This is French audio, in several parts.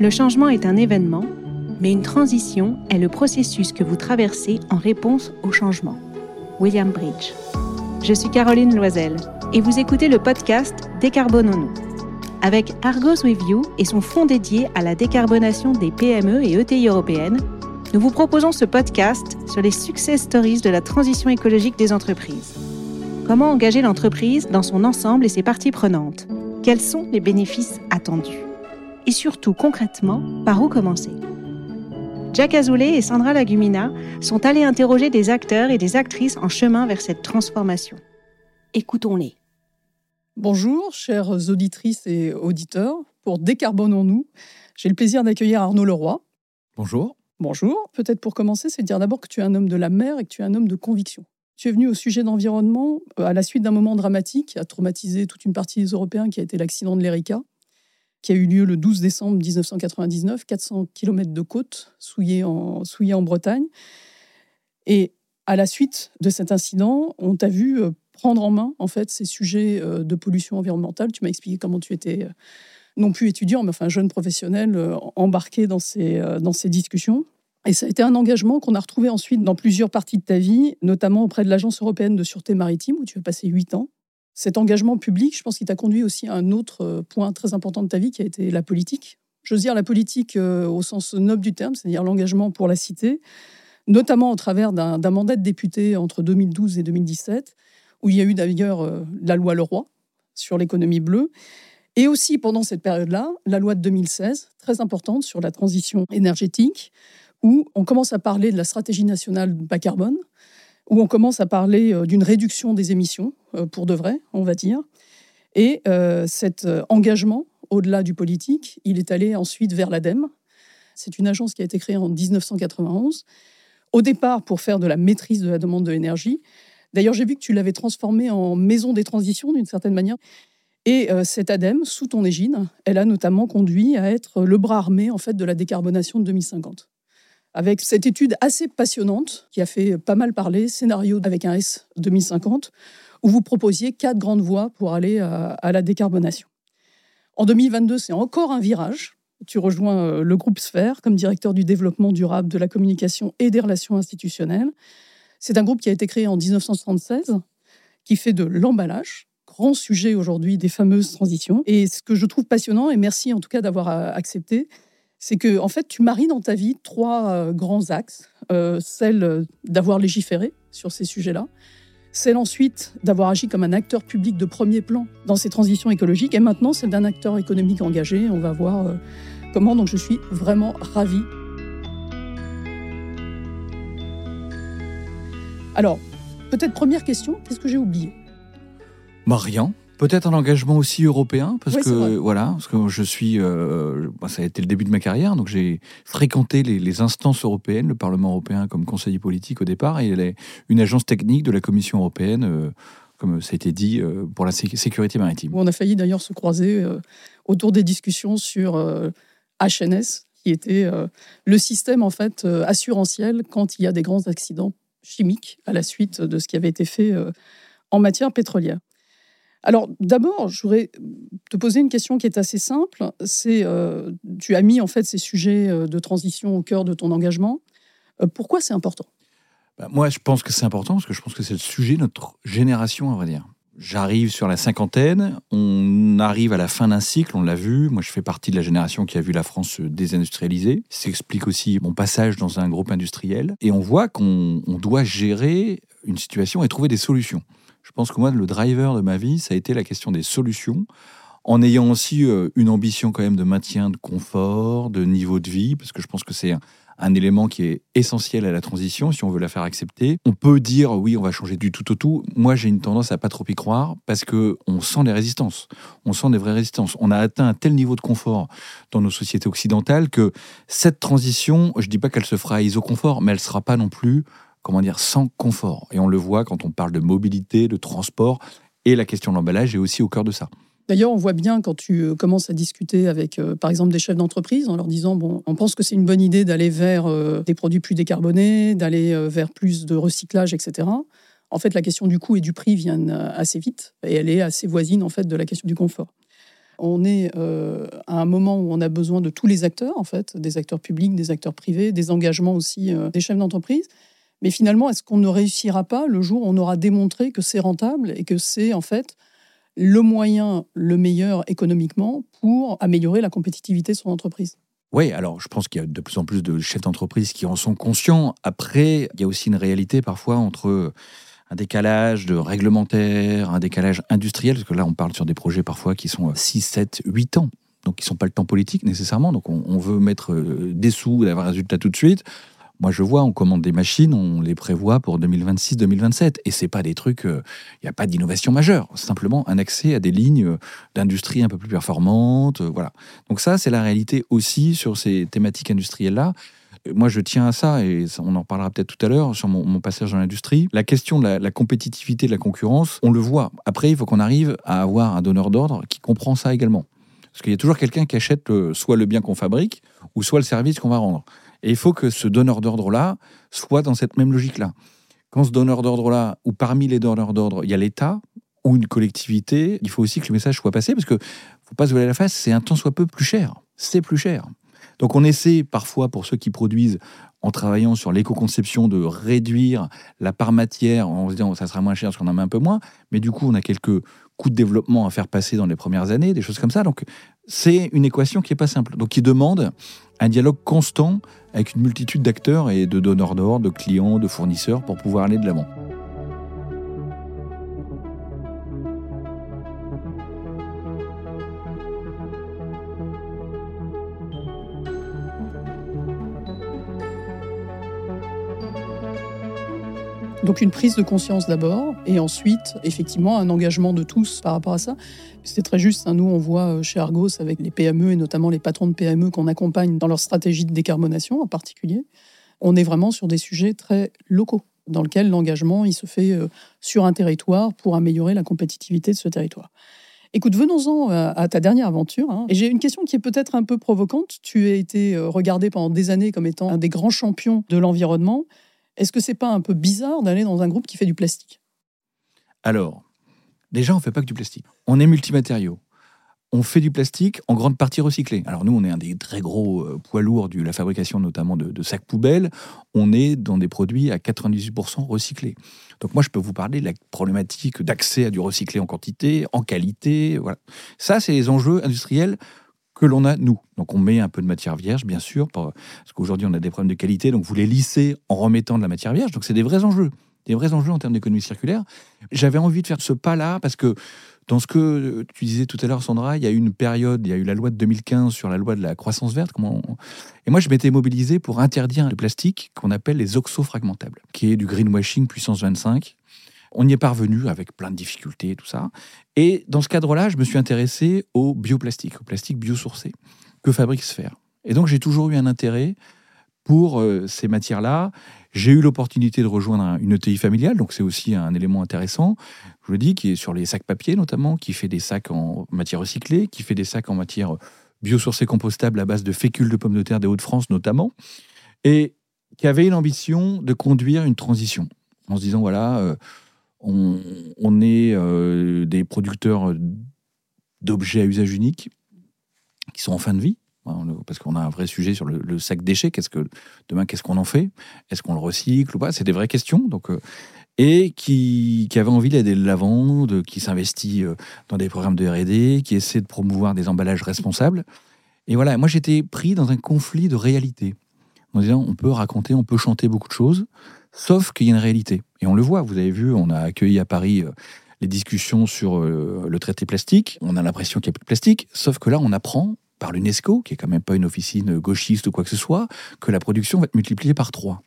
Le changement est un événement, mais une transition est le processus que vous traversez en réponse au changement. William Bridge. Je suis Caroline Loisel et vous écoutez le podcast Décarbonons-nous. Avec Argos With You et son fonds dédié à la décarbonation des PME et ETI européennes, nous vous proposons ce podcast sur les success stories de la transition écologique des entreprises. Comment engager l'entreprise dans son ensemble et ses parties prenantes? Quels sont les bénéfices attendus? Et surtout, concrètement, par où commencer Jack Azoulay et Sandra Lagumina sont allés interroger des acteurs et des actrices en chemin vers cette transformation. Écoutons-les. Bonjour, chères auditrices et auditeurs. Pour Décarbonons-nous, j'ai le plaisir d'accueillir Arnaud Leroy. Bonjour. Bonjour. Peut-être pour commencer, c'est de dire d'abord que tu es un homme de la mer et que tu es un homme de conviction. Tu es venu au sujet d'environnement euh, à la suite d'un moment dramatique qui a traumatisé toute une partie des Européens, qui a été l'accident de l'Erika, qui a eu lieu le 12 décembre 1999, 400 km de côte souillée en, Bretagne. Et à la suite de cet incident, on t'a vu euh, prendre en main en fait ces sujets euh, de pollution environnementale. Tu m'as expliqué comment tu étais euh, non plus étudiant, mais enfin jeune professionnel embarqué dans ces, dans ces discussions. Et ça a été un engagement qu'on a retrouvé ensuite dans plusieurs parties de ta vie, notamment auprès de l'Agence européenne de sûreté maritime, où tu as passé huit ans. Cet engagement public, je pense qu'il t'a conduit aussi à un autre point très important de ta vie, qui a été la politique. J'ose dire la politique au sens noble du terme, c'est-à-dire l'engagement pour la cité, notamment au travers d'un mandat de député entre 2012 et 2017, où il y a eu d'ailleurs euh, la loi Leroy sur l'économie bleue. Et aussi pendant cette période-là, la loi de 2016, très importante sur la transition énergétique, où on commence à parler de la stratégie nationale bas carbone, où on commence à parler euh, d'une réduction des émissions, euh, pour de vrai, on va dire. Et cet engagement, au-delà du politique, il est allé ensuite vers l'ADEME. C'est une agence qui a été créée en 1991, au départ pour faire de la maîtrise de la demande de l'énergie, D'ailleurs, j'ai vu que tu l'avais transformée en maison des transitions d'une certaine manière. Et euh, cette ADEME, sous ton égide, elle a notamment conduit à être le bras armé en fait de la décarbonation de 2050. Avec cette étude assez passionnante qui a fait pas mal parler, scénario avec un S 2050, où vous proposiez quatre grandes voies pour aller à, à la décarbonation. En 2022, c'est encore un virage. Tu rejoins euh, le groupe Sphère comme directeur du développement durable, de la communication et des relations institutionnelles. C'est un groupe qui a été créé en 1976, qui fait de l'emballage, grand sujet aujourd'hui des fameuses transitions. Et ce que je trouve passionnant, et merci en tout cas d'avoir euh, accepté, c'est que en fait, tu maries dans ta vie trois euh, grands axes. Euh, celle d'avoir légiféré sur ces sujets-là, celle ensuite d'avoir agi comme un acteur public de premier plan dans ces transitions écologiques, et maintenant celle d'un acteur économique engagé. On va voir comment. Donc je suis vraiment ravie Alors, peut-être première question, qu'est-ce que j'ai oublié? Rien. Peut-être un engagement aussi européen, parce que voilà, parce que je suis, euh, bah, ça a été le début de ma carrière, donc j'ai fréquenté les, instances européennes, le Parlement européen comme conseiller politique au départ, et elle est une agence technique de la Commission européenne, euh, comme ça a été dit, euh, pour la sécurité maritime. On a failli d'ailleurs se croiser autour des discussions sur HNS, qui était le système en fait assurantiel quand il y a des grands accidents chimique à la suite de ce qui avait été fait euh, en matière pétrolière. Alors d'abord, je voudrais te poser une question qui est assez simple. C'est, euh, tu as mis en fait ces sujets euh, de transition au cœur de ton engagement. pourquoi c'est important? Bah, Moi, je pense que c'est important parce que je pense que c'est le sujet de notre génération, à vrai dire. J'arrive sur la cinquantaine, on arrive à la fin d'un cycle, on l'a vu. Moi, je fais partie de la génération qui a vu la France se désindustrialiser. Ça explique aussi mon passage dans un groupe industriel. Et on voit qu'on doit gérer une situation et trouver des solutions. Je pense que moi, le driver de ma vie, ça a été la question des solutions, en ayant aussi euh, une ambition quand même de maintien de confort, de niveau de vie, parce que je pense que c'est un élément qui est essentiel à la transition, si on veut la faire accepter. On peut dire oui, on va changer du tout au tout. Moi, j'ai une tendance à pas trop y croire parce que on sent des résistances. On sent des vraies résistances. On a atteint un tel niveau de confort dans nos sociétés occidentales que cette transition, je dis pas qu'elle se fera à iso-confort, mais elle sera pas non plus, comment dire, sans confort. Et on le voit quand on parle de mobilité, de transport, et la question de l'emballage est aussi au cœur de ça. D'ailleurs, on voit bien quand tu euh, commences à discuter avec, euh, par exemple, des chefs d'entreprise en leur disant bon, on pense que c'est une bonne idée d'aller vers euh, des produits plus décarbonés, d'aller vers plus de recyclage, etc. En fait, la question du coût et du prix vient assez vite et elle est assez voisine en fait de la question du confort. On est à un moment où on a besoin de tous les acteurs, en fait, des acteurs publics, des acteurs privés, des engagements aussi des chefs d'entreprise. Mais finalement, est-ce qu'on ne réussira pas le jour où on aura démontré que c'est rentable et que c'est en fait le moyen le meilleur économiquement pour améliorer la compétitivité de son entreprise? Oui, alors je pense qu'il y a de plus en plus de chefs d'entreprise qui en sont conscients. Après, il y a aussi une réalité parfois entre un décalage de réglementaire, un décalage industriel, parce que là on parle sur des projets parfois qui sont 6, 7, 8 ans, donc qui ne sont pas le temps politique nécessairement, donc on, veut mettre euh, des sous, d'avoir un résultat tout de suite. Moi, je vois, on commande des machines, on les prévoit pour 2026-2027. Et c'est pas des trucs, il euh, n'y a pas d'innovation majeure. Simplement un accès à des lignes euh, d'industrie un peu plus performantes. Euh, voilà. Donc, ça, c'est la réalité aussi sur ces thématiques industrielles-là. Moi, je tiens à ça, et on en parlera peut-être tout à l'heure sur mon, passage dans l'industrie. La question de la, compétitivité de la concurrence, on le voit. Après, il faut qu'on arrive à avoir un donneur d'ordre qui comprend ça également. Parce qu'il y a toujours quelqu'un qui achète soit le bien qu'on fabrique, ou soit le service qu'on va rendre. Et il faut que ce donneur d'ordre-là soit dans cette même logique-là. Quand ce donneur d'ordre-là, ou parmi les donneurs d'ordre, il y a l'État ou une collectivité, il faut aussi que le message soit passé, parce que faut pas se voiler la face, c'est un temps soit peu plus cher. C'est plus cher. Donc on essaie parfois, pour ceux qui produisent, en travaillant sur l'éco-conception, de réduire la part matière en se disant ça sera moins cher parce qu'on en met un peu moins, mais du coup on a quelques coûts de développement à faire passer dans les premières années, des choses comme ça. Donc c'est une équation qui n'est pas simple, donc qui demande un dialogue constant avec une multitude d'acteurs et de donneurs d'ordre, de clients, de fournisseurs pour pouvoir aller de l'avant. Donc une prise de conscience d'abord, et ensuite, effectivement, un engagement de tous par rapport à ça. C'est très juste, hein. nous on voit euh, chez Argos avec les PME et notamment les patrons de PME qu'on accompagne dans leur stratégie de décarbonation en particulier, on est vraiment sur des sujets très locaux dans lesquels l'engagement il se fait euh, sur un territoire pour améliorer la compétitivité de ce territoire. Écoute, venons-en euh, à ta dernière aventure. Hein. Et j'ai une question qui est peut-être un peu provocante. Tu as été regardé pendant des années comme étant un des grands champions de l'environnement. Est-ce que c'est pas un peu bizarre d'aller dans un groupe qui fait du plastique? Alors, déjà, on fait pas que du plastique. On est multimatériaux. On fait du plastique en grande partie recyclé. Alors nous, on est un des très gros euh, poids lourds de la fabrication notamment de, sacs poubelles. On est dans des produits à 98% recyclés. Donc moi, je peux vous parler de la problématique d'accès à du recyclé en quantité, en qualité. Voilà. Ça, c'est les enjeux industriels que l'on a, nous. Donc on met un peu de matière vierge, bien sûr, parce qu'aujourd'hui on a des problèmes de qualité, donc vous les lissez en remettant de la matière vierge. Donc c'est des vrais enjeux, des vrais enjeux en termes d'économie circulaire. J'avais envie de faire ce pas-là parce que dans ce que tu disais tout à l'heure, Sandra, il y a eu une période, il y a eu la loi de 2015 sur la loi de la croissance verte. Comment Et moi, je m'étais mobilisé pour interdire le plastique qu'on appelle les oxofragmentables, qui est du greenwashing puissance 25, on y est parvenu avec plein de difficultés et tout ça. Et dans ce cadre-là, je me suis intéressé au bioplastique, au plastique biosourcé que fabrique Sphère. Et donc j'ai toujours eu un intérêt pour euh, ces matières-là. J'ai eu l'opportunité de rejoindre une ETI familiale, donc c'est aussi un élément intéressant, je le dis, qui est sur les sacs papier notamment, qui fait des sacs en matière recyclée, qui fait des sacs en matière biosourcée compostable à base de fécule de pommes de terre des Hauts-de-France notamment, et qui avait une ambition de conduire une transition, en se disant, voilà, euh, on, est euh, des producteurs d'objets à usage unique qui sont en fin de vie, hein, parce qu'on a un vrai sujet sur le, sac déchet. Qu'est-ce que demain, qu'est-ce qu'on en fait? Est-ce qu'on le recycle ou pas? C'est des vraies questions. Donc, euh, et qui, avait envie d'aider le lavant, qui s'investit euh, dans des programmes de R&D, qui essaie de promouvoir des emballages responsables. Et voilà, moi j'étais pris dans un conflit de réalité, en disant on peut raconter, on peut chanter beaucoup de choses, Sauf qu'il y a une réalité. Et on le voit, vous avez vu, on a accueilli à Paris euh, les discussions sur euh, le traité plastique. On a l'impression qu'il n'y a plus de plastique. Sauf que là, on apprend par l'UNESCO, qui est quand même pas une officine gauchiste ou quoi que ce soit, que la production va être multipliée par trois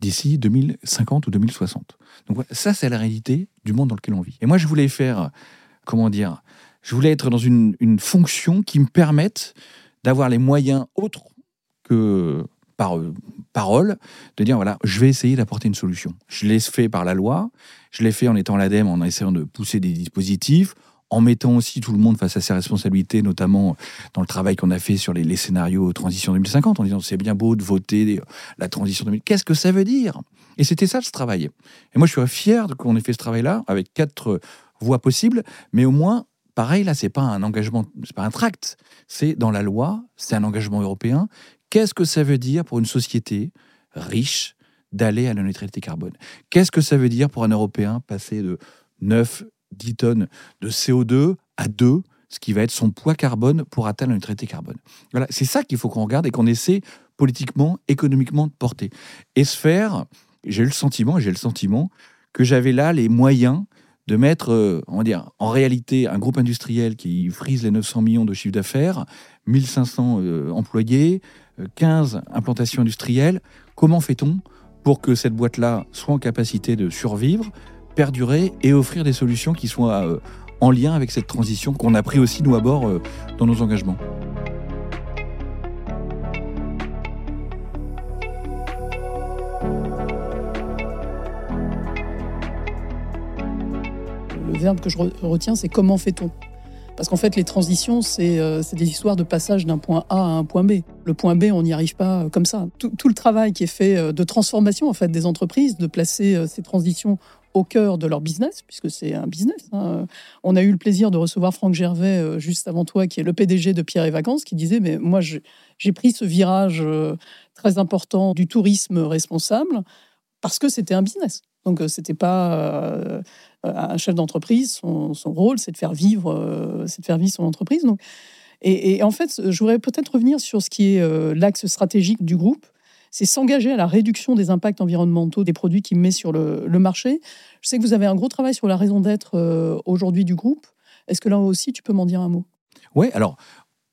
d'ici 2050 ou 2060. Donc ça, c'est la réalité du monde dans lequel on vit. Et moi, je voulais faire, comment dire, je voulais être dans une fonction qui me permette d'avoir les moyens autres que par euh, parole, de dire voilà, je vais essayer d'apporter une solution. Je l'ai fait par la loi, je l'ai fait en étant l'ADEME, en essayant de pousser des dispositifs, en mettant aussi tout le monde face à ses responsabilités, notamment dans le travail qu'on a fait sur les, scénarios transition 2050, en disant c'est bien beau de voter la transition 2050. Qu'est-ce que ça veut dire? Et c'était ça ce travail. Et moi, je suis fier qu'on ait fait ce travail-là avec quatre voies possibles, mais au moins pareil, là, c'est pas un engagement, c'est pas un tract, c'est dans la loi, c'est un engagement européen. Qu'est-ce que ça veut dire pour une société riche d'aller à la neutralité carbone? Qu'est-ce que ça veut dire pour un Européen passer de 9, 10 tonnes de CO2 à 2 ce qui va être son poids carbone pour atteindre la neutralité carbone? Voilà, c'est ça qu'il faut qu'on regarde et qu'on essaie politiquement, économiquement de porter. Et se faire, j'ai eu le sentiment, j'ai le sentiment que j'avais là les moyens de mettre, euh, on va dire, en réalité, un groupe industriel qui frise les 900 millions de chiffre d'affaires, 1500 euh, employés, 15 euh, implantations industrielles. Comment fait-on pour que cette boîte-là soit en capacité de survivre, perdurer et offrir des solutions qui soient en lien avec cette transition qu'on a pris aussi, nous, à bord dans nos engagements? Le verbe que je retiens, c'est comment fait-on? Parce qu'en fait, les transitions, euh, c'est des histoires de passage d'un point A à un point B. Le point B, on n'y arrive pas euh, comme ça. Tout, le travail qui est fait euh, de transformation en fait des entreprises, de placer ces transitions au cœur de leur business, puisque c'est un business. Hein. On a eu le plaisir de recevoir Franck Gervais juste avant toi, qui est le PDG de Pierre et Vacances, qui disait mais moi j'ai pris ce virage très important du tourisme responsable parce que c'était un business. Donc c'était pas un chef d'entreprise, son, rôle, c'est de faire vivre, euh, c'est de faire vivre son entreprise. Donc, et, en fait, je voudrais peut-être revenir sur ce qui est euh, l'axe stratégique du groupe. C'est s'engager à la réduction des impacts environnementaux des produits qu'il met sur le, marché. Je sais que vous avez un gros travail sur la raison d'être aujourd'hui du groupe. Est-ce que là aussi, tu peux m'en dire un mot? Oui, alors,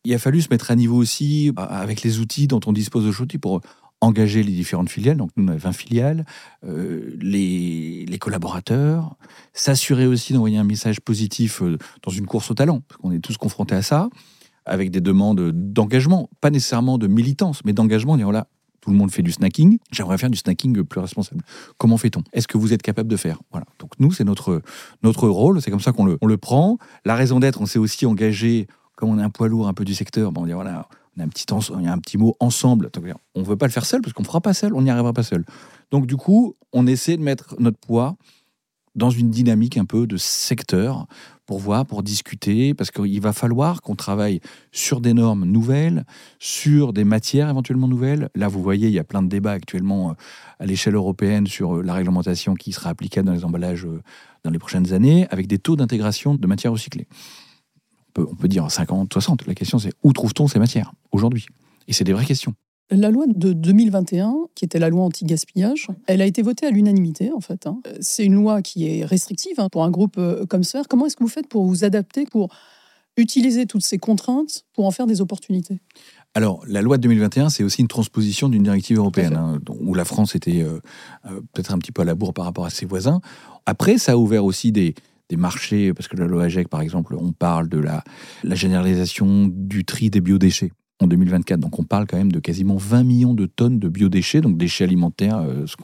il a fallu se mettre à niveau aussi avec les outils dont on dispose aujourd'hui pour engager les différentes filiales, donc nous on a 20 filiales, euh, les, collaborateurs, s'assurer aussi d'envoyer un message positif euh, dans une course au talent, parce qu'on est tous confrontés à ça, avec des demandes d'engagement, pas nécessairement de militance, mais d'engagement, dire voilà, tout le monde fait du snacking, j'aimerais faire du snacking plus responsable. Comment fait-on? Est-ce que vous êtes capable de faire? Voilà. Donc nous, c'est notre, notre rôle, c'est comme ça qu'on le, on le prend. La raison d'être, on s'est aussi engagé, comme on est un poids lourd un peu du secteur, bon, on dit voilà, on a un petit, il y a un petit mot ensemble. On ne veut pas le faire seul parce qu'on ne fera pas seul, on n'y arrivera pas seul. Donc du coup, on essaie de mettre notre poids dans une dynamique un peu de secteur pour voir, pour discuter, parce qu'il va falloir qu'on travaille sur des normes nouvelles, sur des matières éventuellement nouvelles. Là, vous voyez, il y a plein de débats actuellement euh, à l'échelle européenne sur euh, la réglementation qui sera applicable dans les emballages euh, dans les prochaines années, avec des taux d'intégration de matières recyclées on peut dire 50, 60. La question, c'est où trouve-t-on ces matières aujourd'hui? Et c'est des vraies questions. La loi de 2021, qui était la loi anti-gaspillage, elle a été votée à l'unanimité, en fait. Hein. C'est une loi qui est restrictive hein, pour un groupe euh, comme ça. Comment est-ce que vous faites pour vous adapter, pour utiliser toutes ces contraintes pour en faire des opportunités? Alors, la loi de 2021, c'est aussi une transposition d'une directive européenne, hein, où la France était euh, euh, peut-être un petit peu à la bourre par rapport à ses voisins. Après, ça a ouvert aussi des, des marchés, parce que la loi AGEC, par exemple, on parle de la, la généralisation du tri des biodéchets en 2024. Donc on parle quand même de quasiment 20 millions de tonnes de biodéchets, donc déchets alimentaires, euh, ce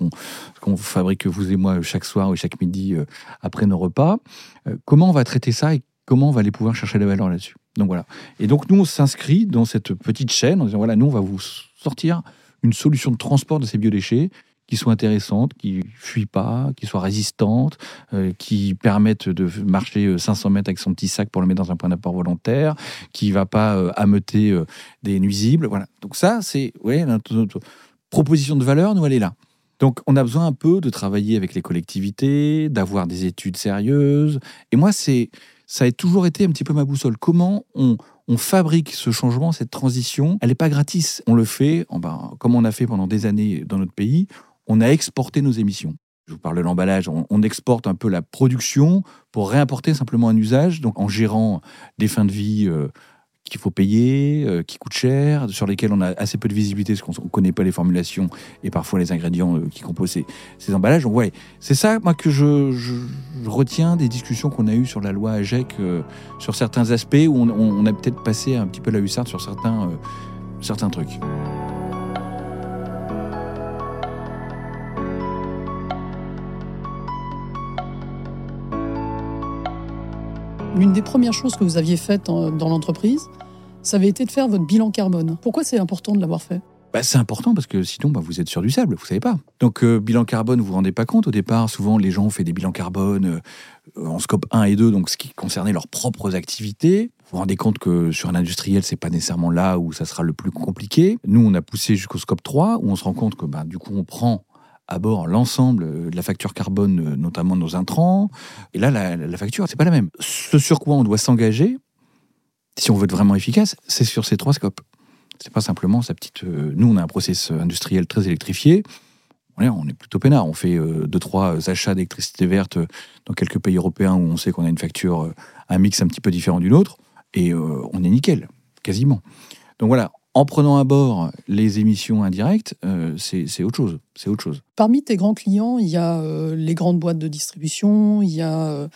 qu'on fabrique vous et moi chaque soir ou chaque midi euh, après nos repas. Euh, comment on va traiter ça et comment on va aller pouvoir chercher la valeur là-dessus? Donc voilà. Et donc nous, on s'inscrit dans cette petite chaîne en disant voilà, nous, on va vous sortir une solution de transport de ces biodéchets qui soient intéressantes, qui fuient pas, qui soient résistantes, euh, qui permettent de marcher 500 euh, mètres avec son petit sac pour le mettre dans un point d'apport volontaire, qui va pas euh, ameuter des nuisibles. Voilà. Donc ça, c'est ouais, notre, proposition de valeur, nous, elle est là. Donc on a besoin un peu de travailler avec les collectivités, d'avoir des études sérieuses. Et moi, c'est ça a toujours été un petit peu ma boussole. Comment on, fabrique ce changement, cette transition, elle n'est pas gratis. On le fait, ben, comme on a fait pendant des années dans notre pays, on a exporté nos émissions. Je vous parle de l'emballage, on, exporte un peu la production pour réimporter simplement un usage, donc en gérant des fins de vie euh, qu'il faut payer, euh, qui coûtent cher, sur lesquels on a assez peu de visibilité parce qu'on ne connaît pas les formulations et parfois les ingrédients euh, qui composent ces, emballages. C'est ça moi que je, retiens des discussions qu'on a eues sur la loi AGEC sur certains aspects où on, a peut-être passé un petit peu la hussarde sur certains trucs. L'une des premières choses que vous aviez faites dans l'entreprise, ça avait été de faire votre bilan carbone. Pourquoi c'est important de l'avoir fait? Bah, c'est important parce que sinon, bah, vous êtes sur du sable, vous savez pas. Donc, euh, bilan carbone, vous vous rendez pas compte. Au départ, souvent, les gens ont fait des bilans carbone euh, en scope 1 et 2, donc ce qui concernait leurs propres activités. Vous vous rendez compte que sur un industriel, c'est pas nécessairement là où ça sera le plus compliqué. Nous, on a poussé jusqu'au scope 3, où on se rend compte que bah, du coup, on prend à bord l'ensemble de la facture carbone, notamment nos intrants. Et là, la, la facture, c'est pas la même. Ce sur quoi on doit s'engager, si on veut être vraiment efficace, c'est sur ces trois scopes. C'est pas simplement sa petite. euh, nous, on a un process industriel très électrifié. On est plutôt peinard. On fait euh, deux, trois achats d'électricité verte euh, dans quelques pays européens où on sait qu'on a une facture, euh, un mix un petit peu différent d'une autre. Et euh, on est nickel, quasiment. Donc voilà, en prenant à bord les émissions indirectes, euh, c'est autre chose. C'est autre chose. Parmi tes grands clients, il y a euh, les grandes boîtes de distribution, il y a euh,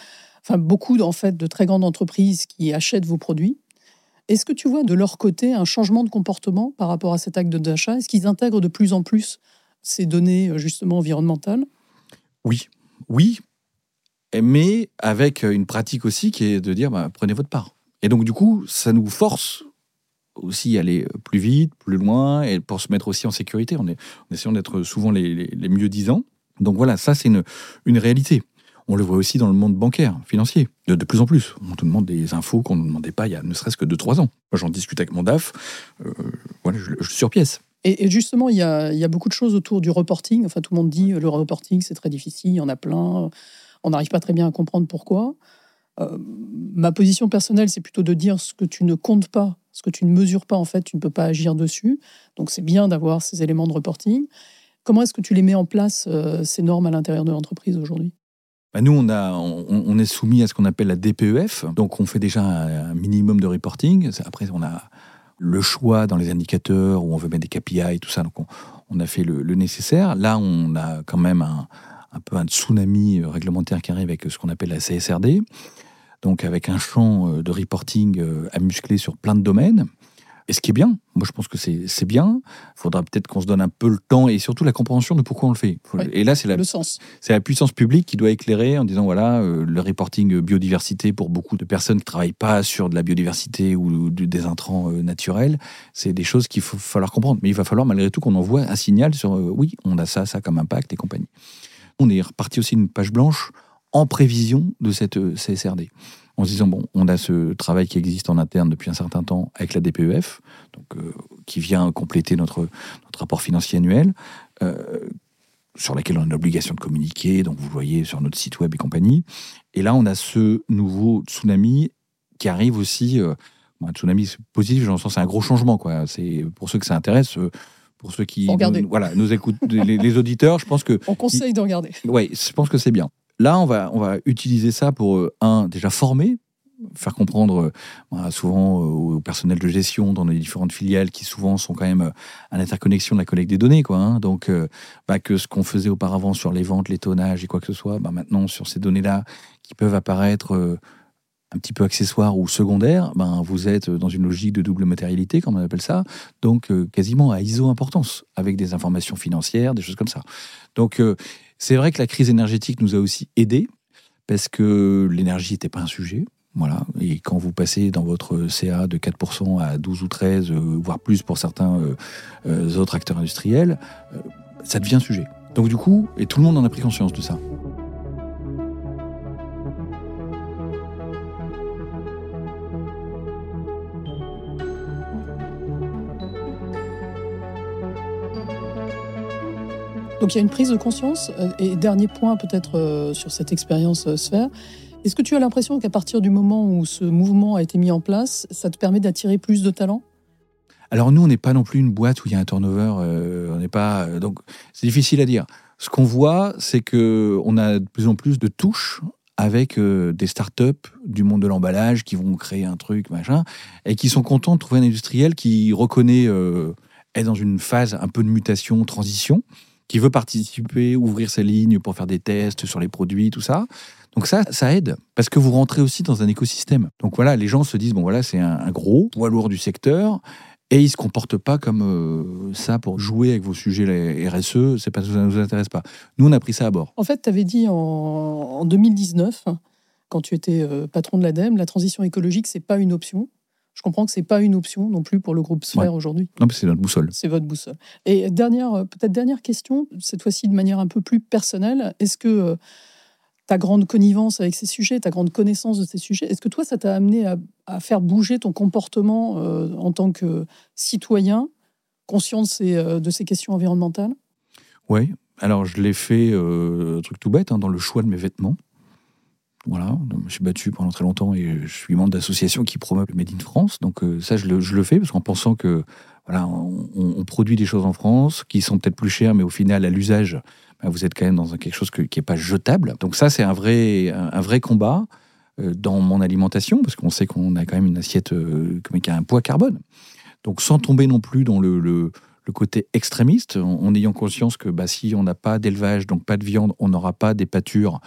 enfin, beaucoup en fait, de très grandes entreprises qui achètent vos produits. Est-ce que tu vois de leur côté un changement de comportement par rapport à cet acte d'achat? Est-ce qu'ils intègrent de plus en plus ces données justement environnementales? Oui, oui, mais avec une pratique aussi qui est de dire bah, prenez votre part. Et donc, du coup, ça nous force aussi aller plus vite, plus loin, et pour se mettre aussi en sécurité. Est en essayant d'être souvent les, les, mieux disants. Donc voilà, ça, c'est une, une réalité. On le voit aussi dans le monde bancaire, financier, de, plus en plus. On nous demande des infos qu'on ne demandait pas il y a ne serait-ce que 2-3 ans. J'en discute avec mon DAF, euh, voilà, je, je suis sur pièce. Et, et justement, il y, a, il y a beaucoup de choses autour du reporting. Enfin, tout le monde dit euh, le reporting, c'est très difficile, il y en a plein. On n'arrive pas très bien à comprendre pourquoi. Euh, ma position personnelle, c'est plutôt de dire ce que tu ne comptes pas, ce que tu ne mesures pas, en fait, tu ne peux pas agir dessus. Donc, c'est bien d'avoir ces éléments de reporting. Comment est-ce que tu les mets en place, euh, ces normes à l'intérieur de l'entreprise aujourd'hui? Bah, nous, on, est soumis à ce qu'on appelle la DPEF, donc on fait déjà un, minimum de reporting. Après, on a le choix dans les indicateurs où on veut mettre des KPI et tout ça, donc on, a fait le, nécessaire. Là, on a quand même un, un peu un tsunami réglementaire qui arrive avec ce qu'on appelle la CSRD, donc avec un champ de reporting à muscler sur plein de domaines. Et ce qui est bien, moi je pense que c'est bien. Il faudra peut-être qu'on se donne un peu le temps et surtout la compréhension de pourquoi on le fait. Et là, c'est la, puissance publique qui doit éclairer en disant voilà, euh, le reporting biodiversité pour beaucoup de personnes qui ne travaillent pas sur de la biodiversité ou des intrants euh, naturels, c'est des choses qu'il faut falloir comprendre. Mais il va falloir malgré tout qu'on envoie un signal sur euh, oui, on a ça, ça comme impact et compagnie. On est reparti aussi une page blanche en prévision de cette euh, CSRD en se disant bon, on a ce travail qui existe en interne depuis un certain temps avec la DPEF, donc euh, qui vient compléter notre notre rapport financier annuel, euh, sur laquelle on a l'obligation de communiquer. Donc vous voyez sur notre site web et compagnie. Et là, on a ce nouveau tsunami qui arrive aussi. Un tsunami positif, le sens c'est un gros changement quoi. Pour ceux que ça intéresse. Pour ceux qui nous, voilà, nous écoutent, les, les, auditeurs, je pense que. On conseille de regarder. Oui, je pense que c'est bien. Là, on va, on va utiliser ça pour, euh, un, déjà former, faire comprendre euh, souvent euh, au personnel de gestion dans les différentes filiales qui souvent sont quand même euh, à l'interconnexion de la collecte des données. Quoi, hein. Donc, bah, que ce qu'on faisait auparavant sur les ventes, les tonnages et quoi que ce soit, bah, maintenant sur ces données-là qui peuvent apparaître un petit peu accessoires ou secondaires, ben, vous êtes dans une logique de double matérialité, comme on appelle ça, donc euh, quasiment à iso-importance, avec des informations financières, des choses comme ça. Donc, euh, c'est vrai que la crise énergétique nous a aussi aidés, parce que l'énergie n'était pas un sujet. Voilà. Et quand vous passez dans votre CA de 4% à 12 ou 13, euh, voire plus pour certains euh, autres acteurs industriels, ça devient un sujet. Donc du coup, et tout le monde en a pris conscience de ça. Donc il y a une prise de conscience. Et dernier point peut-être sur cette expérience Sphère, est-ce que tu as l'impression qu'à partir du moment où ce mouvement a été mis en place, ça te permet d'attirer plus de talents? Alors nous, on n'est pas non plus une boîte où il y a un turnover. Euh, on n'est pas donc c'est difficile à dire. Ce qu'on voit, c'est que on a de plus en plus de touches avec euh, des startups du monde de l'emballage qui vont créer un truc machin et qui sont contents de trouver un industriel qui reconnaît euh, est dans une phase un peu de mutation, transition, qui veut participer, ouvrir sa ligne pour faire des tests sur les produits, tout ça. Donc ça, ça aide, parce que vous rentrez aussi dans un écosystème. Donc voilà, les gens se disent, bon voilà, c'est un, gros poids lourd du secteur, et ils ne se comportent pas comme euh, ça pour jouer avec vos sujets les RSE, c'est pas, ça ne nous intéresse pas. Nous, on a pris ça à bord. En fait, tu avais dit en, en, 2019, quand tu étais euh, patron de l'ADEME, la transition écologique, c'est pas une option. Je comprends que c'est pas une option non plus pour le groupe Sphère aujourd'hui. Non, mais c'est notre boussole. C'est votre boussole. Et dernière, euh, peut-être dernière question, cette fois-ci de manière un peu plus personnelle. Est-ce que euh, ta grande connivence avec ces sujets, ta grande connaissance de ces sujets, est-ce que toi, ça t'a amené à, faire bouger ton comportement euh, en tant que citoyen, conscient de ces, de ces questions environnementales? Oui. Alors, je l'ai fait, un truc tout bête, hein, dans le choix de mes vêtements. Voilà, je me suis battu pendant très longtemps et je suis membre d'associations qui promeuvent le Made in France. Donc euh, ça, je le, fais parce qu'en pensant que voilà, on, produit des choses en France qui sont peut-être plus chères, mais au final, à l'usage, bah, vous êtes quand même dans quelque chose qui n'est pas jetable. Donc ça, c'est un vrai, un, vrai combat euh, dans mon alimentation parce qu'on sait qu'on a quand même une assiette euh, qui a un poids carbone. Donc sans tomber non plus dans le, le, côté extrémiste, en, ayant conscience que bah, si on n'a pas d'élevage, donc pas de viande, on n'aura pas des pâtures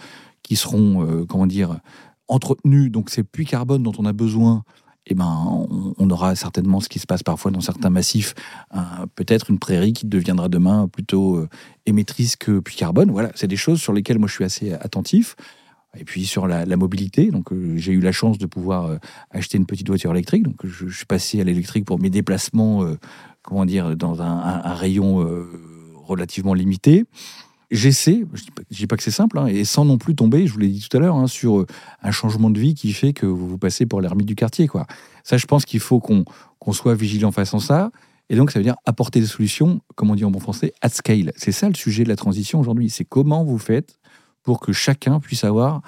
qui seront, euh, comment dire, entretenus. Donc ces puits carbone dont on a besoin, eh ben, on, aura certainement ce qui se passe parfois dans certains massifs, peut-être une prairie qui deviendra demain plutôt euh, émettrice que puits carbone. Voilà, c'est des choses sur lesquelles moi je suis assez attentif. Et puis sur la, mobilité, donc euh, j'ai eu la chance de pouvoir acheter une petite voiture électrique. Donc je, suis passé à l'électrique pour mes déplacements, comment dire, dans un, un rayon relativement limité. J'essaie, je ne dis pas que c'est simple, hein, et sans non plus tomber, je vous l'ai dit tout à l'heure, hein, sur euh, un changement de vie qui fait que vous vous passez pour l'ermite du quartier. Ça, je pense qu'il faut qu'on soit vigilant face à ça. Et donc, ça veut dire apporter des solutions, comme on dit en bon français, at scale. C'est ça le sujet de la transition aujourd'hui. C'est comment vous faites pour que chacun puisse avoir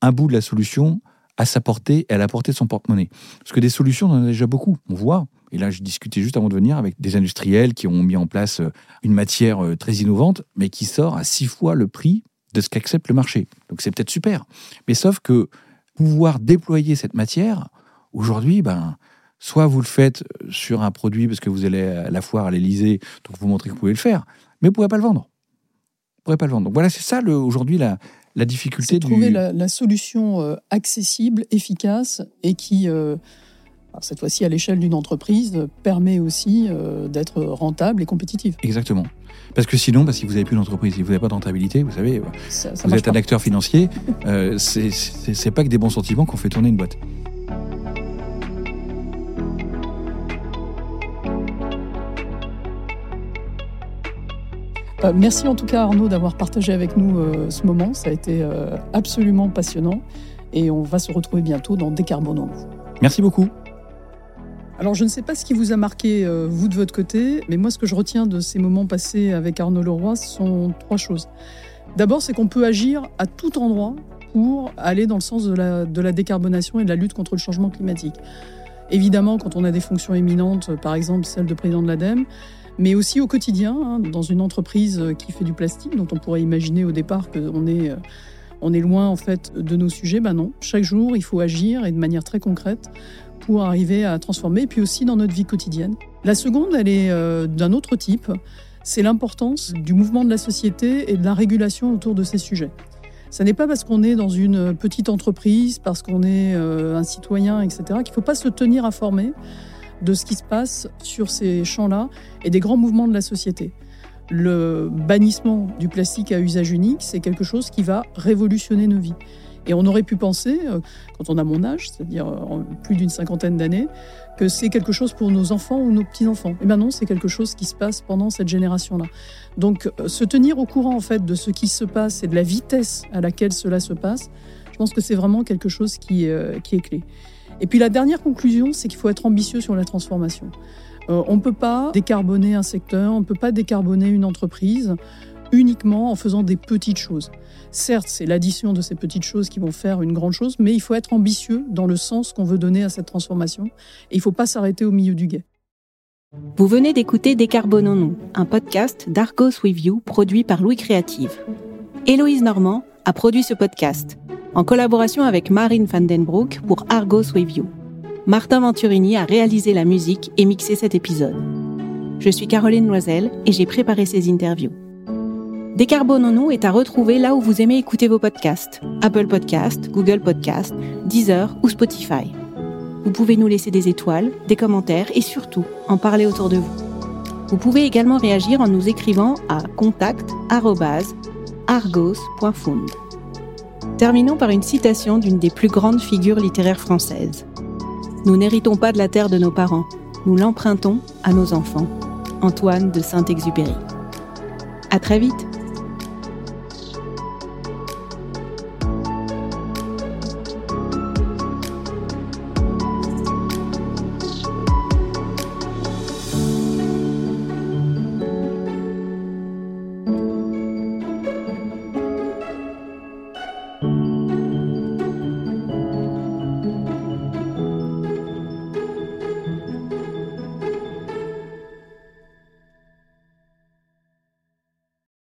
un bout de la solution à sa portée et à la portée de son porte-monnaie. Parce que des solutions, on en a déjà beaucoup. On voit. Et là, j'ai discuté juste avant de venir avec des industriels qui ont mis en place euh, une matière euh, très innovante, mais qui sort à six fois le prix de ce qu'accepte le marché. Donc c'est peut-être super. Mais sauf que pouvoir déployer cette matière, aujourd'hui, ben, soit vous le faites euh, sur un produit parce que vous allez à la foire à l'Elysée, donc vous montrez que vous pouvez le faire, mais vous ne pourrez pas le vendre. Vous pourrez pas le vendre. Donc voilà, c'est ça aujourd'hui la, la difficulté. C'est trouver la, solution euh, accessible, efficace et qui, euh, cette fois-ci à l'échelle d'une entreprise, permet aussi euh, d'être rentable et compétitive. Exactement. Parce que sinon, bah, si vous n'avez plus d'entreprise, si vous n'avez pas de rentabilité, vous savez, vous êtes un acteur financier, c'est pas que des bons sentiments qu'on fait tourner une boîte. Euh, merci en tout cas Arnaud d'avoir partagé avec nous euh, ce moment. Ça a été euh, absolument passionnant. Et on va se retrouver bientôt dans Décarbonons. Merci beaucoup. Alors je ne sais pas ce qui vous a marqué, vous de votre côté, mais moi ce que je retiens de ces moments passés avec Arnaud Leroy, sont trois choses. D'abord, c'est qu'on peut agir à tout endroit pour aller dans le sens de la, décarbonation et de la lutte contre le changement climatique. Évidemment, quand on a des fonctions éminentes, par exemple celle de président de l'ADEME, mais aussi au quotidien, hein, dans une entreprise qui fait du plastique, dont on pourrait imaginer au départ qu'on est, euh, est loin en fait de nos sujets. Ben non, chaque jour, il faut agir et de manière très concrète pour arriver à transformer, et puis aussi dans notre vie quotidienne. La seconde, elle est euh, d'un autre type, c'est l'importance du mouvement de la société et de la régulation autour de ces sujets. Ce n'est pas parce qu'on est dans une petite entreprise, parce qu'on est euh, un citoyen, etc., qu'il ne faut pas se tenir informé de ce qui se passe sur ces champs-là et des grands mouvements de la société. Le bannissement du plastique à usage unique, c'est quelque chose qui va révolutionner nos vies. Et on aurait pu penser, euh, quand on a mon âge, c'est-à-dire euh, plus d'une cinquantaine d'années, que c'est quelque chose pour nos enfants ou nos petits-enfants. Et bien non, c'est quelque chose qui se passe pendant cette génération-là. Donc euh, se tenir au courant en fait de ce qui se passe et de la vitesse à laquelle cela se passe, je pense que c'est vraiment quelque chose qui, est clé. Et puis la dernière conclusion, c'est qu'il faut être ambitieux sur la transformation. On ne peut pas décarboner un secteur, on ne peut pas décarboner une entreprise uniquement en faisant des petites choses. Certes, c'est l'addition de ces petites choses qui vont faire une grande chose, mais il faut être ambitieux dans le sens qu'on veut donner à cette transformation. Il ne faut pas s'arrêter au milieu du guet. Vous venez d'écouter Décarbonons-nous, un podcast d'Argos With You produit par Louis Créative. Héloïse Normand a produit ce podcast en collaboration avec Marine Vandenbroek pour Argos With Martin Venturini a réalisé la musique et mixé cet épisode. Je suis Caroline Loisel et j'ai préparé ces interviews. Décarbonons-nous est à retrouver là où vous aimez écouter vos podcasts Apple Podcasts, Google Podcasts, Deezer ou Spotify. Vous pouvez nous laisser des étoiles, des commentaires et surtout en parler autour de vous. Vous pouvez également réagir en nous écrivant à contact@argos.fund. Terminons par une citation d'une des plus grandes figures littéraires françaises. Nous n'héritons pas de la terre de nos parents, nous l'empruntons à nos enfants. Antoine de Saint-Exupéry. À très vite